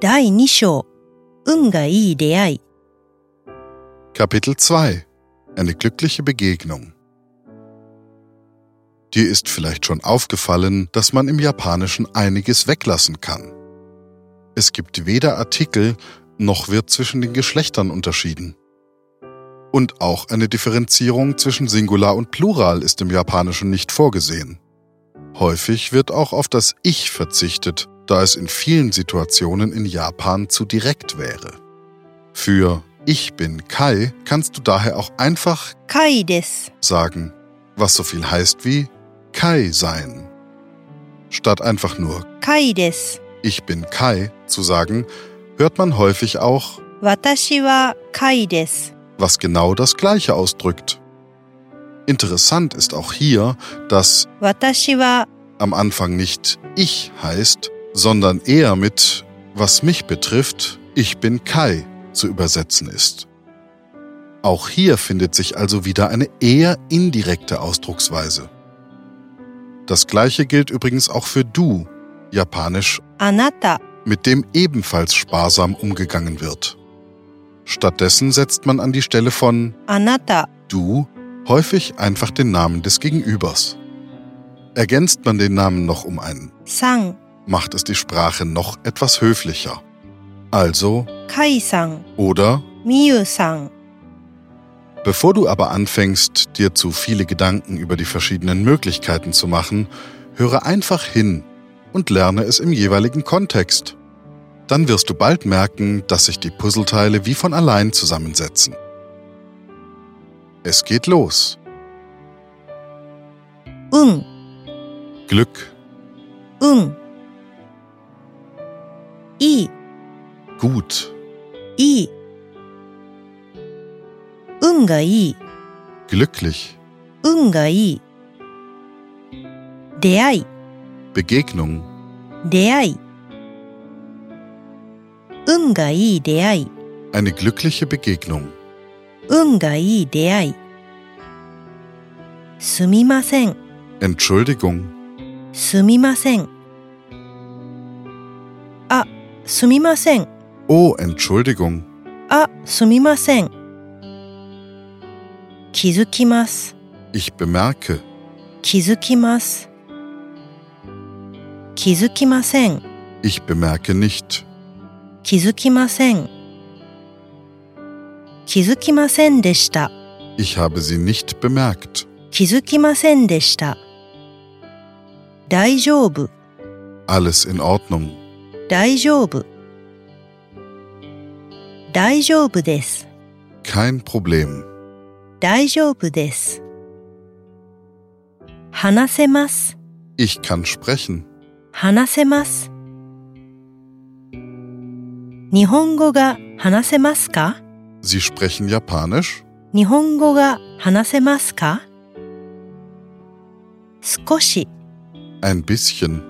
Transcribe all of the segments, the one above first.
第2章運がいい出会い Kapitel 2 Eine glückliche Begegnung Dir ist vielleicht schon aufgefallen, dass man im Japanischen einiges weglassen kann. Es gibt weder Artikel, noch wird zwischen den Geschlechtern unterschieden. Und auch eine Differenzierung zwischen Singular und Plural ist im Japanischen nicht vorgesehen. Häufig wird auch auf das Ich verzichtet, da es in vielen Situationen in Japan zu direkt wäre. Für Ich bin Kai kannst du daher auch einfach Kai des sagen, was so viel heißt wie Kai sein. Statt einfach nur Kai des Ich bin Kai zu sagen, hört man häufig auch Watashi wa Kai des, was genau das gleiche ausdrückt. Interessant ist auch hier, dass Watashi wa am Anfang nicht ich heißt, sondern eher mit Was mich betrifft, ich bin Kai zu übersetzen ist. Auch hier findet sich also wieder eine eher indirekte Ausdrucksweise. Das gleiche gilt übrigens auch für du, japanisch Anata, mit dem ebenfalls sparsam umgegangen wird. Stattdessen setzt man an die Stelle von Anata, du, häufig einfach den Namen des Gegenübers. Ergänzt man den Namen noch um einen Sang macht es die Sprache noch etwas höflicher. Also Kaisang oder Miyu-san. Bevor du aber anfängst, dir zu viele Gedanken über die verschiedenen Möglichkeiten zu machen, höre einfach hin und lerne es im jeweiligen Kontext. Dann wirst du bald merken, dass sich die Puzzleteile wie von allein zusammensetzen. Es geht los. Un. Glück. Un. いい、 gut, いい。運がいい、 glücklich, 運がいい。出会い、 Begegnung, 出会い。運がいい出会い、 eine glückliche Begegnung, 運がいい出会い。すみません、 Entschuldigung, すみません。 sumimasen. Oh, Entschuldigung. Ah, sumimasen. Kizukimas. Ich bemerke. Kizukimas. Kizukimasen. Ich bemerke nicht. Kizukimasen. Kizukimasen deshita. Ich habe sie nicht bemerkt. Kizukimasen deshita. Daijoubu. Alles in Ordnung. 大丈夫。大丈夫です。 kein Problem, 大丈夫です。話せます。 ich kann sprechen, 話せます。日本語が話せますか Sie sprechen Japanisch? 日本語が話せますか少し、 Ein bisschen,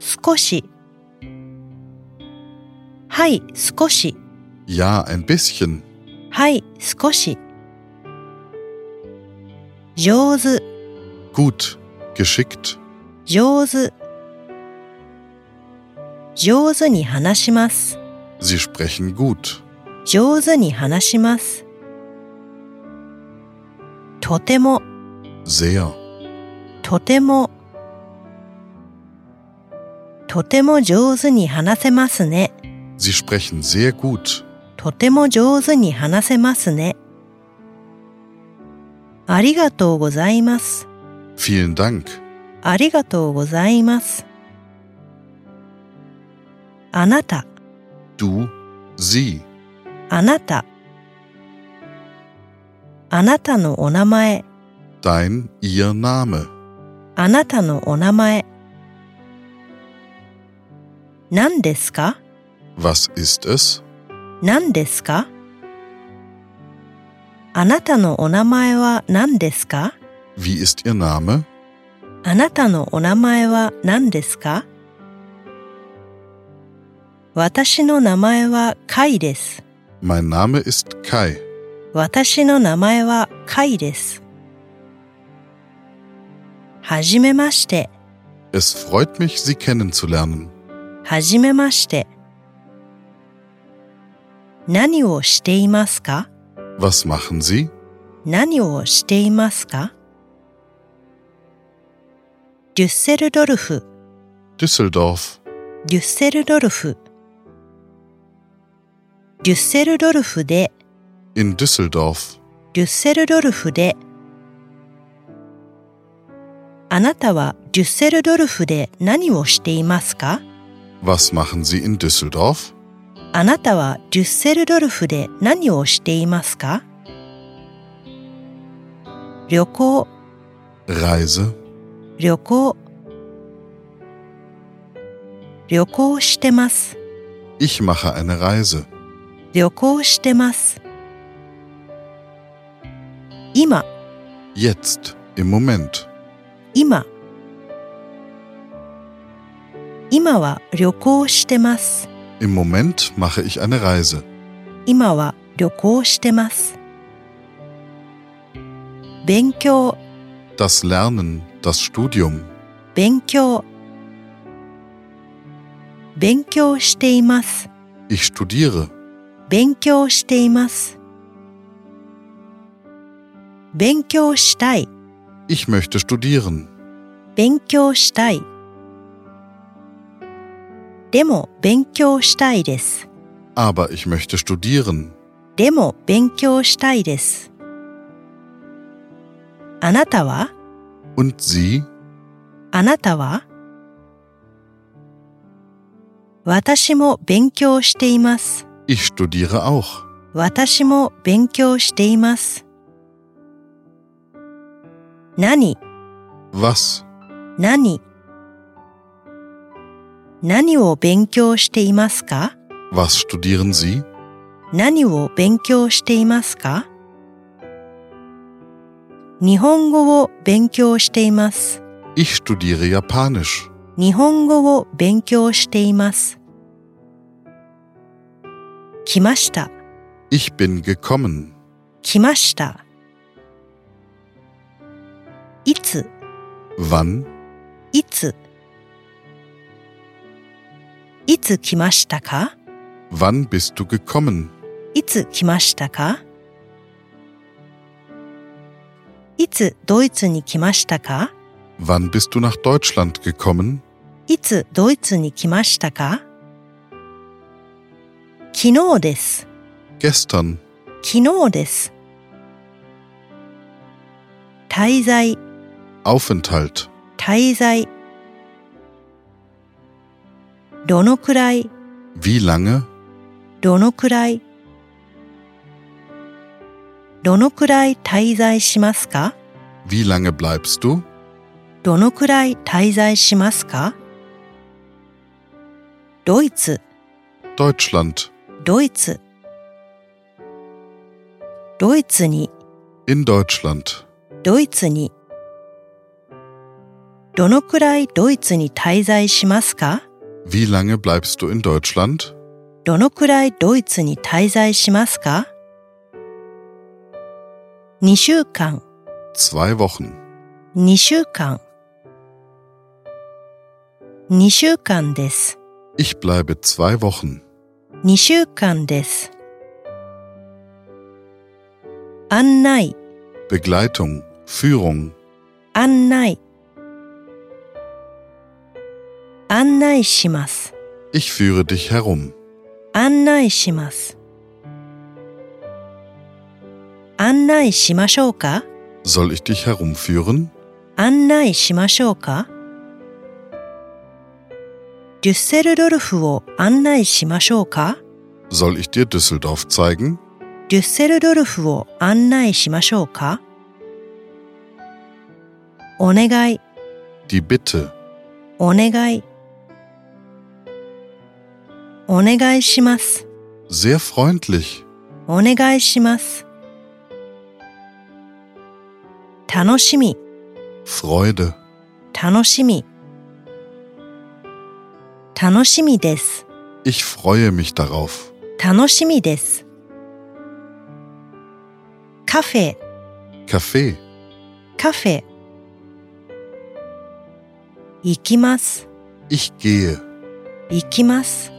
少し。 はい、少し。ja, ein bisschen, はい、少し。上手、gut, geschickt, 上手。上手に話します。Sie sprechen gut, 上手に話します。とても、sehr, とても、とても上手に話せますね。Sie sprechen sehr gut, とても上手に話せますね。ありがとうございます。vielen Dank, ありがとうございます。あなた、du, sie, あなた。あなたのお名前、dein, ihr Name, あなたのお名前。何ですか？was ist es? 何ですかあなたのお名前は何ですか Wie ist ihr Name? あなたのお名前は何ですか私の名前はカイです。 Mein Name ist Kai, 私の名前はカイです。はじめまして、 es freut mich, Sie kennenzulernen. はじめまして。 何をしていますか？Was machen Sie? 何をしていますか？デュッセルドルフ、Düsseldorf. デュッセルドルフ。デュッセルドルフで、In Düsseldorf. デュッセルドルフで。あなたはデュッセルドルフで何をしていますか？Was machen Sie in Düsseldorf? あなたはデュッセルドルフで何をしていますか？旅行、Reise. 旅行。旅行してます。Ich mache eine Reise. 旅行してます。今、Jetzt. Im Moment. 今。今は旅行してます。Im Moment mache ich eine Reise. 今は旅行してます。勉強、 Das Lernen, das Studium. 勉強。勉強しています。 Ich studiere. 勉強しています。勉強したい。 Ich möchte studieren. 勉強したい。 でも勉強したいです。 Aber ich möchte studieren. でも勉強したいです。あなたは Und Sie? あなたは私も勉強しています。 Ich studiere auch. 私も勉強しています。何 Was? 何 何を勉強していますか？Was studieren Sie? 何を勉強していますか？日本語を勉強しています。Ich studiere Japanisch. 日本語を勉強しています。来ました。Ich bin gekommen. 来ました。いつ、Wann? いつ？Itsu kimashita ka? Wann bist du gekommen? Itsu kimashita ka? Itsu Doitsu ni kimashita ka? Wann bist du nach Deutschland gekommen? Itsu Doitsu ni kimashita ka? Kino desu. Gestern. Kino desu. Taizai. Aufenthalt. Taizai. どのくらい、Wie lange? どのくらい？どのくらい滞在しますか？Wie lange bleibst du? どのくらい滞在しますか？ドイツ、Deutschland. ドイツ。ドイツに、In Deutschland. ドイツに。どのくらいドイツに滞在しますか？Wie lange bleibst du in Deutschland? どのくらいドイツに滞在しますか ?2 週間、 Zwei Wochen. 2週間。2週間です。 Ich bleibe zwei Wochen. 2週間です。案内、 Begleitung. Führung. 案内。 案内します。 Ich führe dich herum. 案内します。案内しましょうか Soll ich dich herumführen? 案内しましょうかデュッセルドルフを案内しましょうか Soll ich dir Düsseldorf zeigen? デュッセルドルフを案内しましょうかお願い、 Die Bitte. お願い。 onegai shimasu. Sehr freundlich. Onegai shimasu. Tanoshimi. Freude. Tanoshimi. Tanoshimi desu. Ich freue mich darauf. Tanoshimi desu. Kaffee. Kaffee. Kaffee. Ikimasu. Ich gehe. Ikimasu.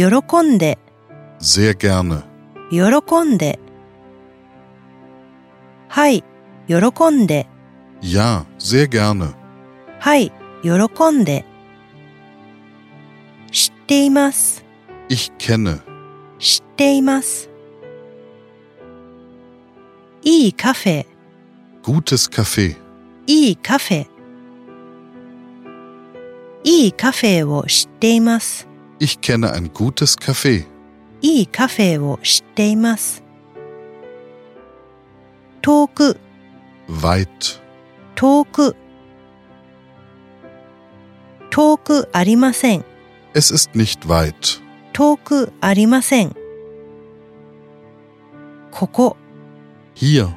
喜んで、Sehr gerne. 喜んで。はい、喜んで。Ja, sehr gerne. はい、喜んで。知っています。Ich kenne. 知っています。いいカフェ、Gutes Café. いいカフェ。いいカフェを知っています。Ich kenne ein gutes Café. いいカフェを知っています。遠く、 Weit. 遠く。遠くありません。 Es ist nicht weit. 遠くありません。ここ、 Hier.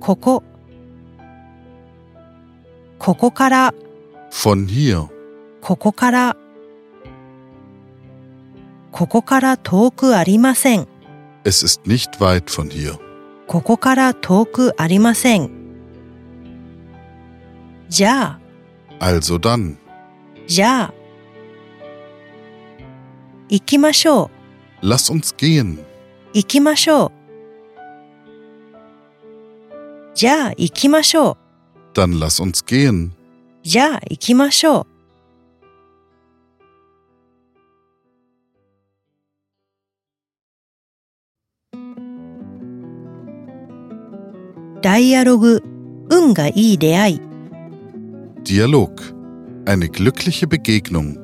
ここ。ここから、 Von hier. ここから。 ここから遠くありません。 Es ist nicht weit von hier. ここから遠くありません。じゃあ、 Also dann. じゃあ。行きましょう。 Lass uns gehen. 行きましょう。じゃあ行きましょう。 Dann lass uns gehen. じゃあ行きましょう。 ダイアログ、運がいい出会い。 Dialog. Eine glückliche Begegnung.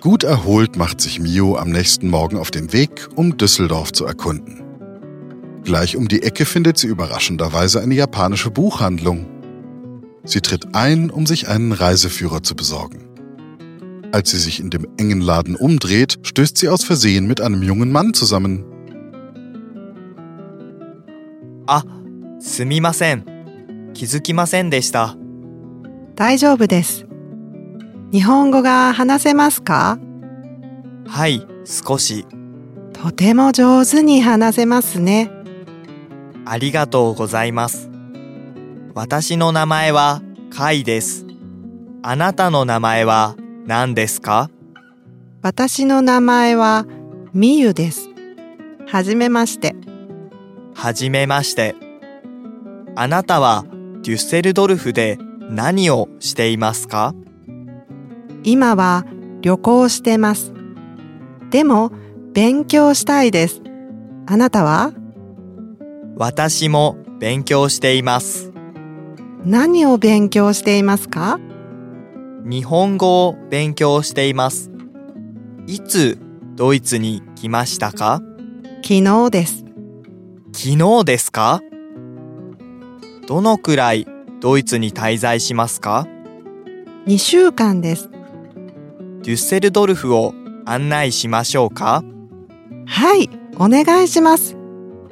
Gut erholt macht sich Mio am nächsten Morgen auf den Weg, um Düsseldorf zu erkunden. Gleich um die Ecke findet sie überraschenderweise eine japanische Buchhandlung. Sie tritt ein, um sich einen Reiseführer zu besorgen. Als sie sich in dem engen Laden umdreht, stößt sie aus Versehen mit einem jungen Mann zusammen. あ、すみません。気づきませんでした。大丈夫です。日本語が話せますか？はい、少し。とても上手に話せますね。ありがとうございます。私の名前はカイです。あなたの名前は何ですか？私の名前はみゆです。はじめまして。はじめまして。あなたはデュッセルドルフで何をしていますか？今は旅行してます。でも勉強したいです。あなたは？私も勉強しています。何を勉強していますか？日本語を勉強しています。いつドイツに来ましたか？昨日です。昨日ですか？どのくらいドイツに滞在しますか？2週間です。デュッセルドルフを案内しましょうか？はい、お願いします。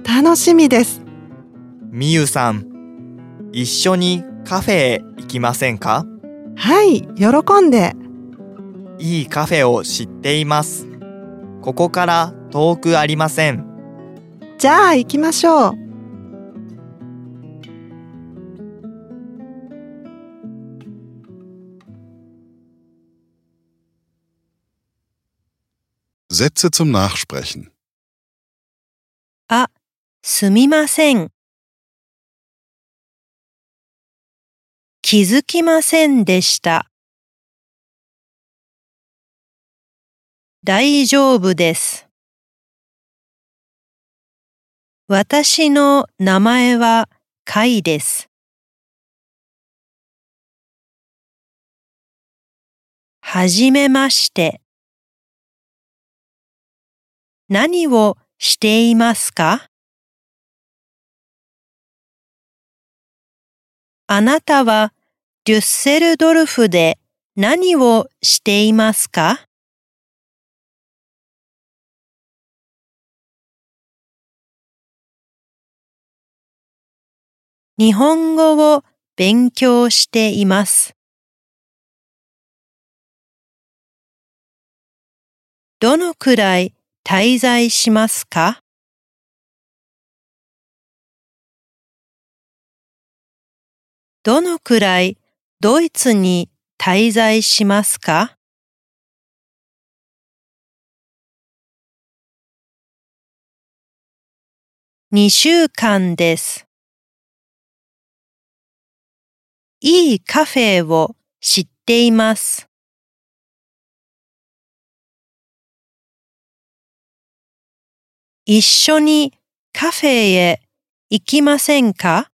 楽しみです。みゆさん、一緒にカフェへ行きませんか？はい、喜んで。いいカフェを知っています。ここから遠くありません。じゃあ行きましょう。Sätze zum Nachsprechen. すみません。気づきませんでした。大丈夫です。私の名前はカイです。はじめまして。何をしていますか？あなたはデュッセルドルフで何をしていますか？日本語を勉強しています。どのくらい滞在しますか？どのくらいドイツに滞在しますか？2週間です。いいカフェを知っています。一緒にカフェへ行きませんか？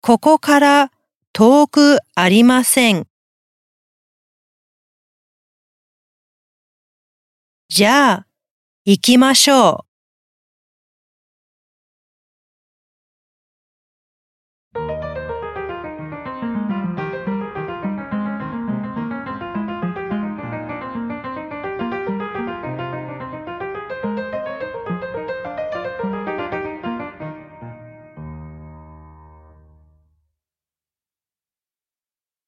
ここから遠くありません。じゃあ、行きましょう。